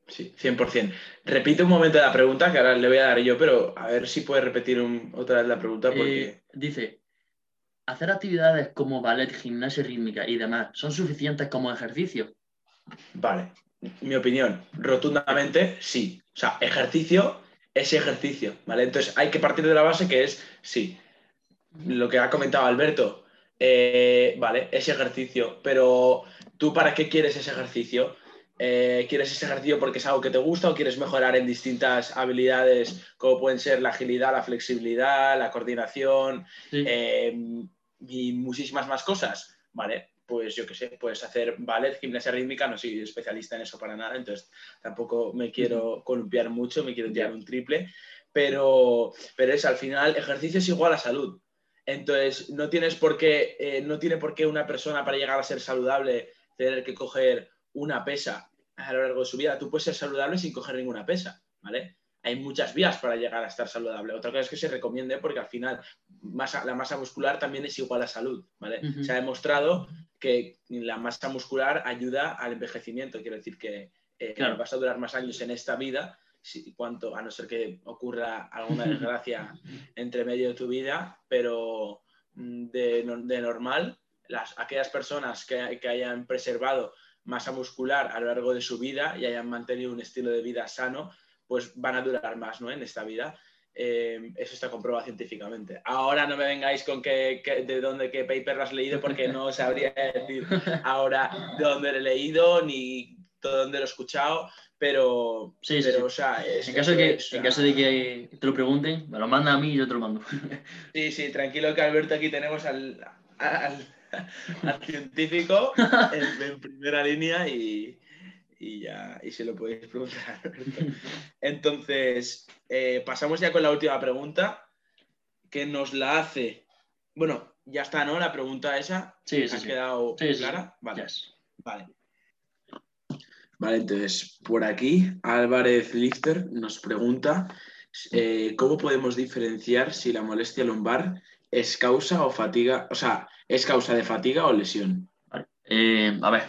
Sí, 100%. Repite un momento la pregunta, que ahora le voy a dar yo, pero a ver si puedes repetir otra vez la pregunta. Eh, porque... dice, ¿hacer actividades como ballet, gimnasia rítmica y demás son suficientes como ejercicio? Vale, mi opinión, rotundamente sí. O sea, ejercicio es ejercicio, ¿vale? Entonces hay que partir de la base que es sí lo que ha comentado Alberto, eh, vale, ese ejercicio, pero ¿tú para qué quieres ese ejercicio? Eh, ¿Quieres ese ejercicio porque es algo que te gusta o quieres mejorar en distintas habilidades como pueden ser la agilidad, la flexibilidad, la coordinación eh, y muchísimas más cosas? Vale, pues yo qué sé, puedes hacer ballet, gimnasia rítmica, no soy especialista en eso para nada, entonces tampoco me quiero columpiar mucho, me quiero tirar un triple, pero, pero es al final, ejercicio es igual a salud. Entonces, no tienes por qué, eh, no tiene por qué una persona para llegar a ser saludable tener que coger una pesa a lo largo de su vida. Tú puedes ser saludable sin coger ninguna pesa, ¿vale? Hay muchas vías para llegar a estar saludable. Otra cosa es que se recomiende porque al final la masa muscular también es igual a salud, ¿vale? Se ha demostrado que la masa muscular ayuda al envejecimiento. Quiero decir que eh, vas a durar más años en esta vida cuanto, a no ser que ocurra alguna desgracia entre medio de tu vida, pero mm, de, normal, las, aquellas personas que, que, hayan preservado masa muscular a lo largo de su vida y hayan mantenido un estilo de vida sano, pues van a durar más ¿no? en esta vida. Eh, eso está comprobado científicamente. Ahora no me vengáis con que, de dónde qué paper has leído porque no sabría decir ahora de dónde lo he leído ni de dónde lo he escuchado, pero, sí, pero o sea, en, caso de que, en caso de que te lo pregunten, me lo mandan a mí y yo te lo mando. Sí, sí, tranquilo que Alberto aquí tenemos al, al, científico en, primera línea y, y, ya y se lo podéis preguntar. Entonces, eh, pasamos ya con la última pregunta que nos la hace. Bueno, ya está, ¿no? La pregunta esa. Sí, sí. ¿Ha quedado clara? Vale. Vale. Vale, entonces por aquí Álvarez Lichter nos pregunta eh, cómo podemos diferenciar si la molestia lumbar es causa o fatiga, o sea, es causa de fatiga o lesión. Eh, a ver.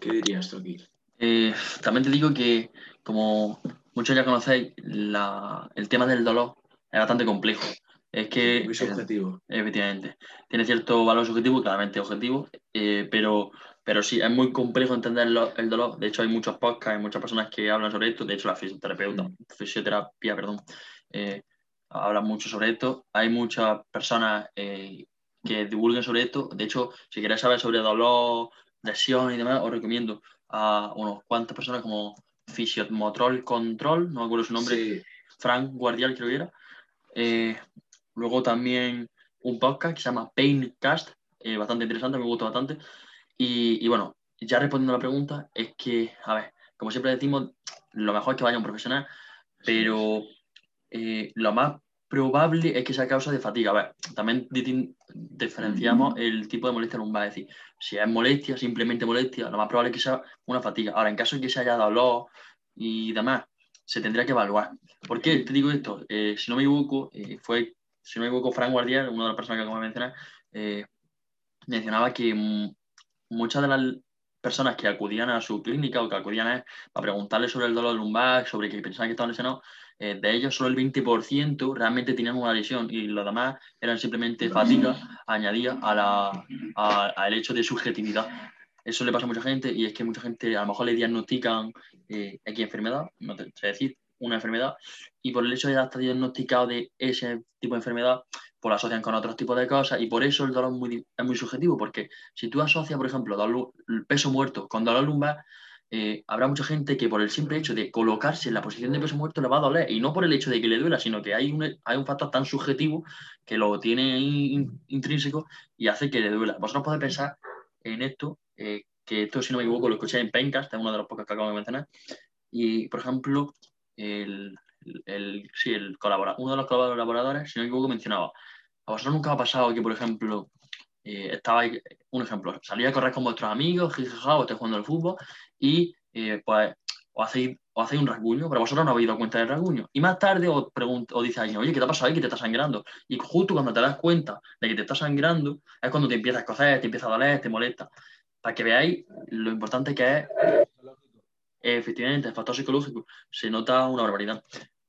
¿Qué dirías tú aquí? Eh, también te digo que, como muchos ya conocéis, el tema del dolor es bastante complejo. Es que. Muy subjetivo. efectivamente. Tiene cierto valor subjetivo, claramente objetivo, pero pero sí, es muy complejo entender el dolor. De hecho, hay muchos podcasts, hay muchas personas que hablan sobre esto. De hecho, la fisioterapeuta, mm. fisioterapia, perdón, eh, habla mucho sobre esto. Hay muchas personas eh, que divulguen sobre esto. De hecho, si queréis saber sobre dolor, lesión y demás, os recomiendo a unos cuantas personas como Fisiomotrol Control, no me acuerdo su nombre, Frank Guardial creo que era. Eh, luego también un podcast que se llama Paincast, eh, bastante interesante, me gusta bastante. Y, bueno, ya respondiendo a la pregunta, es que, a ver, como siempre decimos, lo mejor es que vaya un profesional, pero eh, lo más probable es que sea causa de fatiga. A ver, también diferenciamos el tipo de molestia lumbar, es decir, si es molestia, simplemente molestia, lo más probable es que sea una fatiga. Ahora, en caso de que se haya dolor y demás, se tendría que evaluar. ¿Por qué te digo esto? Eh, si no me equivoco, eh, fue, si no me equivoco, Frank Guardián, una de las personas que acabo de mencionar, mencionaba que mm, muchas de las personas que acudían a su clínica o que acudían a, preguntarle sobre el dolor lumbar, sobre que pensaban que estaban lesionados, eh, de ellos solo el 20% realmente tenían una lesión y los demás eran simplemente fatiga añadida al hecho de subjetividad. Eso le pasa a mucha gente y es que mucha gente a lo mejor le diagnostican eh, X enfermedad, no te decir, una enfermedad, y por el hecho de estar diagnosticado de ese tipo de enfermedad, pues lo asocian con otros tipos de cosas y por eso el dolor es muy, es muy subjetivo, porque si tú asocias, por ejemplo, el peso muerto con dolor lumbar, eh, habrá mucha gente que por el simple hecho de colocarse en la posición de peso muerto le va a doler, y no por el hecho de que le duela, sino que hay un, hay un factor tan subjetivo que lo tiene intrínseco y hace que le duela. Vosotros podéis pensar en esto, eh, que esto, si no me equivoco, lo escuché en Pencast, es uno de los pocos que acabo de mencionar, y, por ejemplo, el, el, sí, el uno de los colaboradores, si no me equivoco, mencionaba, ¿a vosotros nunca ha pasado que, por ejemplo, eh, estaba un ejemplo, salía a correr con vuestros amigos, o estáis jugando al fútbol, y eh, pues o hacéis, o hacéis un rasguño, pero vosotros no habéis dado cuenta del rasguño. Y más tarde os, pregunto, o dice alguien, oye, ¿qué te ha pasado ahí? Que te está sangrando. Y justo cuando te das cuenta de que te está sangrando, es cuando te empiezas a cocer, te empieza a doler, te molesta. Para que veáis lo importante que es, efectivamente, el factor psicológico. Se nota una barbaridad.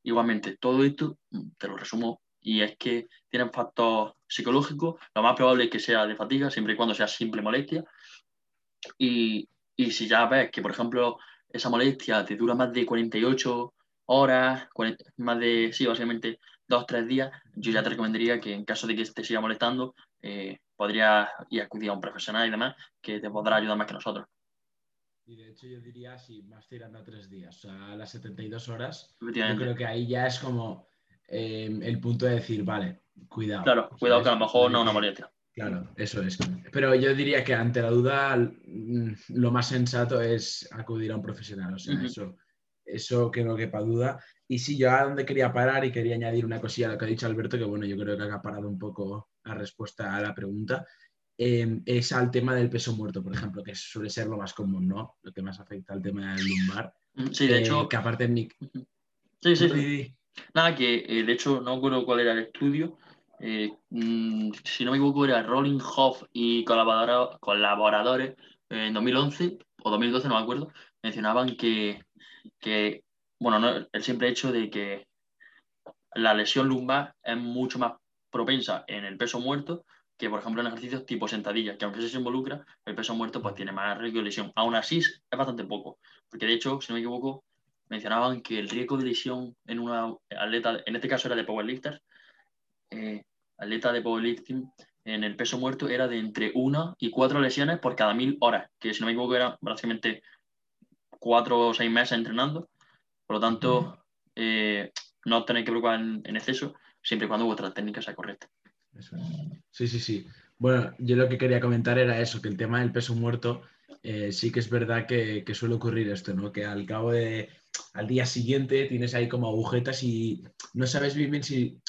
Igualmente, todo esto, mm, te lo resumo, y es que tiene un factor psicológico, lo más probable es que sea de fatiga, siempre y cuando sea simple molestia. Y, y si ya ves que, por ejemplo, esa molestia te dura más de 48 horas, más de, sí, básicamente dos, tres días, yo ya te recomendaría que en caso de que te siga molestando, eh, podrías ir a acudir a un profesional y demás, que te podrá ayudar más que nosotros. Y de hecho yo diría, si más tirando a tres días, o sea, a las 72 horas, yo creo que ahí ya es como eh, el punto de decir, vale, cuidado. Claro, cuidado que a lo mejor no una molestia. Claro, eso es. Pero yo diría que ante la duda mm, lo más sensato es acudir a un profesional. O sea, eso, eso que no quepa duda. Y sí, yo a donde quería parar y quería añadir una cosilla a lo que ha dicho Alberto, que bueno, yo creo que ha parado un poco la respuesta a la pregunta, em, es al tema del peso muerto, por ejemplo, que suele ser lo más común, ¿no? Lo que más afecta al tema del lumbar. Mm, sí, de hecho. Que aparte. Sí, sí, sí. Nada, que eh, de hecho no recuerdo cuál era el estudio, eh, mm, si no me equivoco, era Rolling Hoff y colaboradores en 2011 o 2012, no me acuerdo, mencionaban que, bueno, el simple hecho de que la lesión lumbar es mucho más propensa en el peso muerto que, por ejemplo, en ejercicios tipo sentadillas, que aunque se involucra, el peso muerto pues tiene más riesgo de lesión. Aún así, es bastante poco, porque de hecho, si no me equivoco, mencionaban que el riesgo de lesión en una atleta, en este caso era de powerlifter, eh, atleta de powerlifting en el peso muerto era de entre una y cuatro lesiones por cada mil horas, que si no me equivoco era básicamente cuatro o seis meses entrenando. Por lo tanto, eh, no tenéis que preocupar en, exceso, siempre y cuando vuestra técnica sea correcta. Sí, sí, sí. Bueno, yo lo que quería comentar era eso, que el tema del peso muerto eh, sí que es verdad que, que, suele ocurrir esto, ¿no? Que al cabo de, al día siguiente tienes ahí como agujetas y no sabes bien si,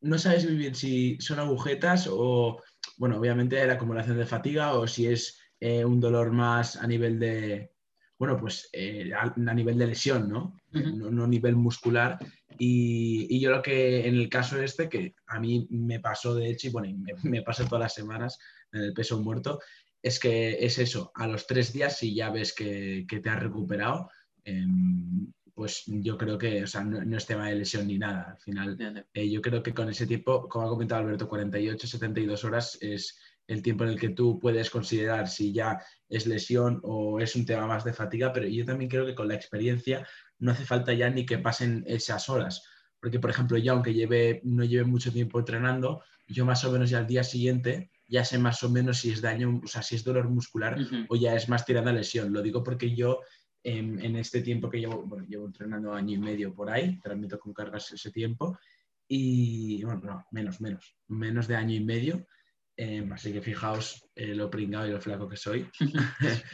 no sabes muy bien si son agujetas o, bueno, obviamente la acumulación de fatiga o si es eh, un dolor más a nivel de, bueno, pues eh, a, nivel de lesión, ¿no? no, a nivel muscular. Y, yo lo que en el caso este, que a mí me pasó de hecho, y bueno, me, me pasa todas las semanas en el peso muerto, es que es eso, a los tres días si ya ves que, que te has recuperado, em, pues yo creo que, o sea, no, es tema de lesión ni nada. Al final, eh, yo creo que con ese tiempo, como ha comentado Alberto, 48, 72 horas es el tiempo en el que tú puedes considerar si ya es lesión o es un tema más de fatiga, pero yo también creo que con la experiencia no hace falta ya ni que pasen esas horas. Porque, por ejemplo, yo aunque lleve, no lleve mucho tiempo entrenando, yo más o menos ya al día siguiente ya sé más o menos si es daño, o sea, si es dolor muscular o ya es más tirada a lesión. Lo digo porque yo en, este tiempo que llevo, bueno, llevo entrenando año y medio por ahí, transmito con cargas ese tiempo, y bueno, no, menos, menos, menos de año y medio, em, así que fijaos eh, lo pringado y lo flaco que soy.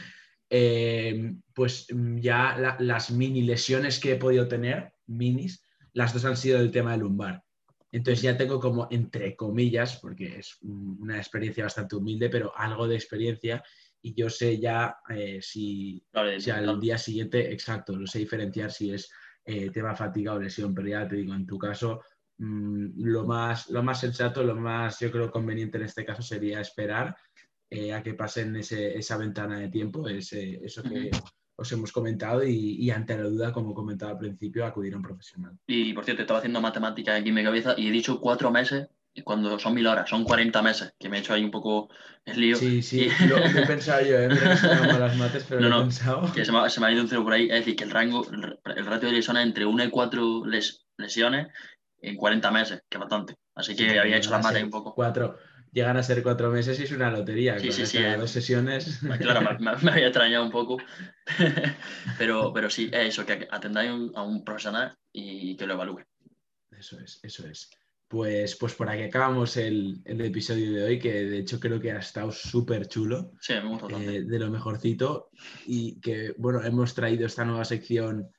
Em, pues mm, ya las mini lesiones que he podido tener, minis, las dos han sido del tema del lumbar. Entonces ya tengo como, entre comillas, porque es una experiencia bastante humilde, pero algo de experiencia y yo sé ya eh, si, al día siguiente, exacto, lo sé diferenciar si es eh, tema fatiga o lesión, pero ya te digo, en tu caso, mm, lo, más, lo más sensato, lo más yo creo conveniente en este caso sería esperar eh, a que pasen esa ventana de tiempo, ese, eso que os hemos comentado y, ante la duda, como comentaba al principio, acudir a un profesional. Y por cierto, estaba haciendo matemáticas aquí en mi cabeza y he dicho cuatro meses cuando son mil horas, son 40 meses, que me he hecho ahí un poco el lío. Sí, sí, lo, he pensado yo, ¿eh? no las mates, pero no, he pensado. Que se me, se me, ha ido un cero por ahí, es decir, que el rango, el, ratio de lesiones entre 1 y 4 lesiones en 40 meses, que es bastante. Así que había hecho las mates un poco. Cuatro, llegan a ser cuatro meses y es una lotería. Sí, sí, sí. Eh. Dos sesiones. Claro, me, había extrañado un poco. pero, pero sí, es eso, que atendáis a un profesional y que lo evalúe. Eso es, eso es. Pues, pues por aquí acabamos el, episodio de hoy, que de hecho creo que ha estado súper chulo. Sí, me gusta eh, de lo mejorcito. Y que, bueno, hemos traído esta nueva sección.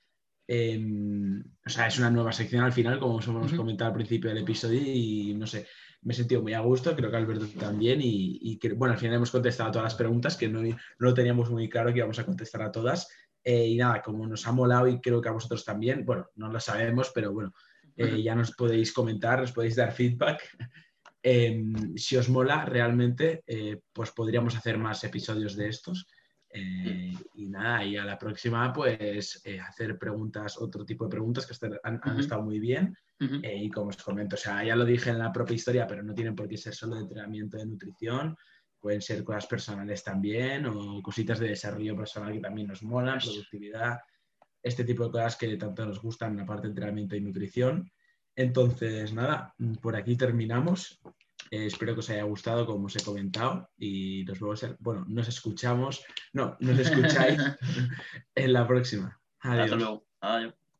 o sea, es una nueva sección al final, como os hemos comentado al principio del episodio, y no sé, me he sentido muy a gusto, creo que Alberto también, y, que, bueno, al final hemos contestado a todas las preguntas, que no, no lo teníamos muy claro que íbamos a contestar a todas. Eh, y nada, como nos ha molado y creo que a vosotros también, bueno, no lo sabemos, pero bueno, eh, ya nos podéis comentar, nos podéis dar feedback. Em, si os mola realmente, eh, pues podríamos hacer más episodios de estos. Eh, y nada, y a la próxima, pues hacer preguntas, otro tipo de preguntas que han, estado muy bien. y como os comento, o sea, ya lo dije en la propia historia, pero no tienen por qué ser solo de entrenamiento de nutrición. Pueden ser cosas personales también o cositas de desarrollo personal que también nos molan, productividad este tipo de cosas que tanto nos gustan, aparte de entrenamiento y nutrición. Entonces, nada, por aquí terminamos. Eh, espero que os haya gustado, como os he comentado, y nos vemos, bueno, nos escuchamos, no, nos escucháis en la próxima. Adiós. Hasta luego. Adiós.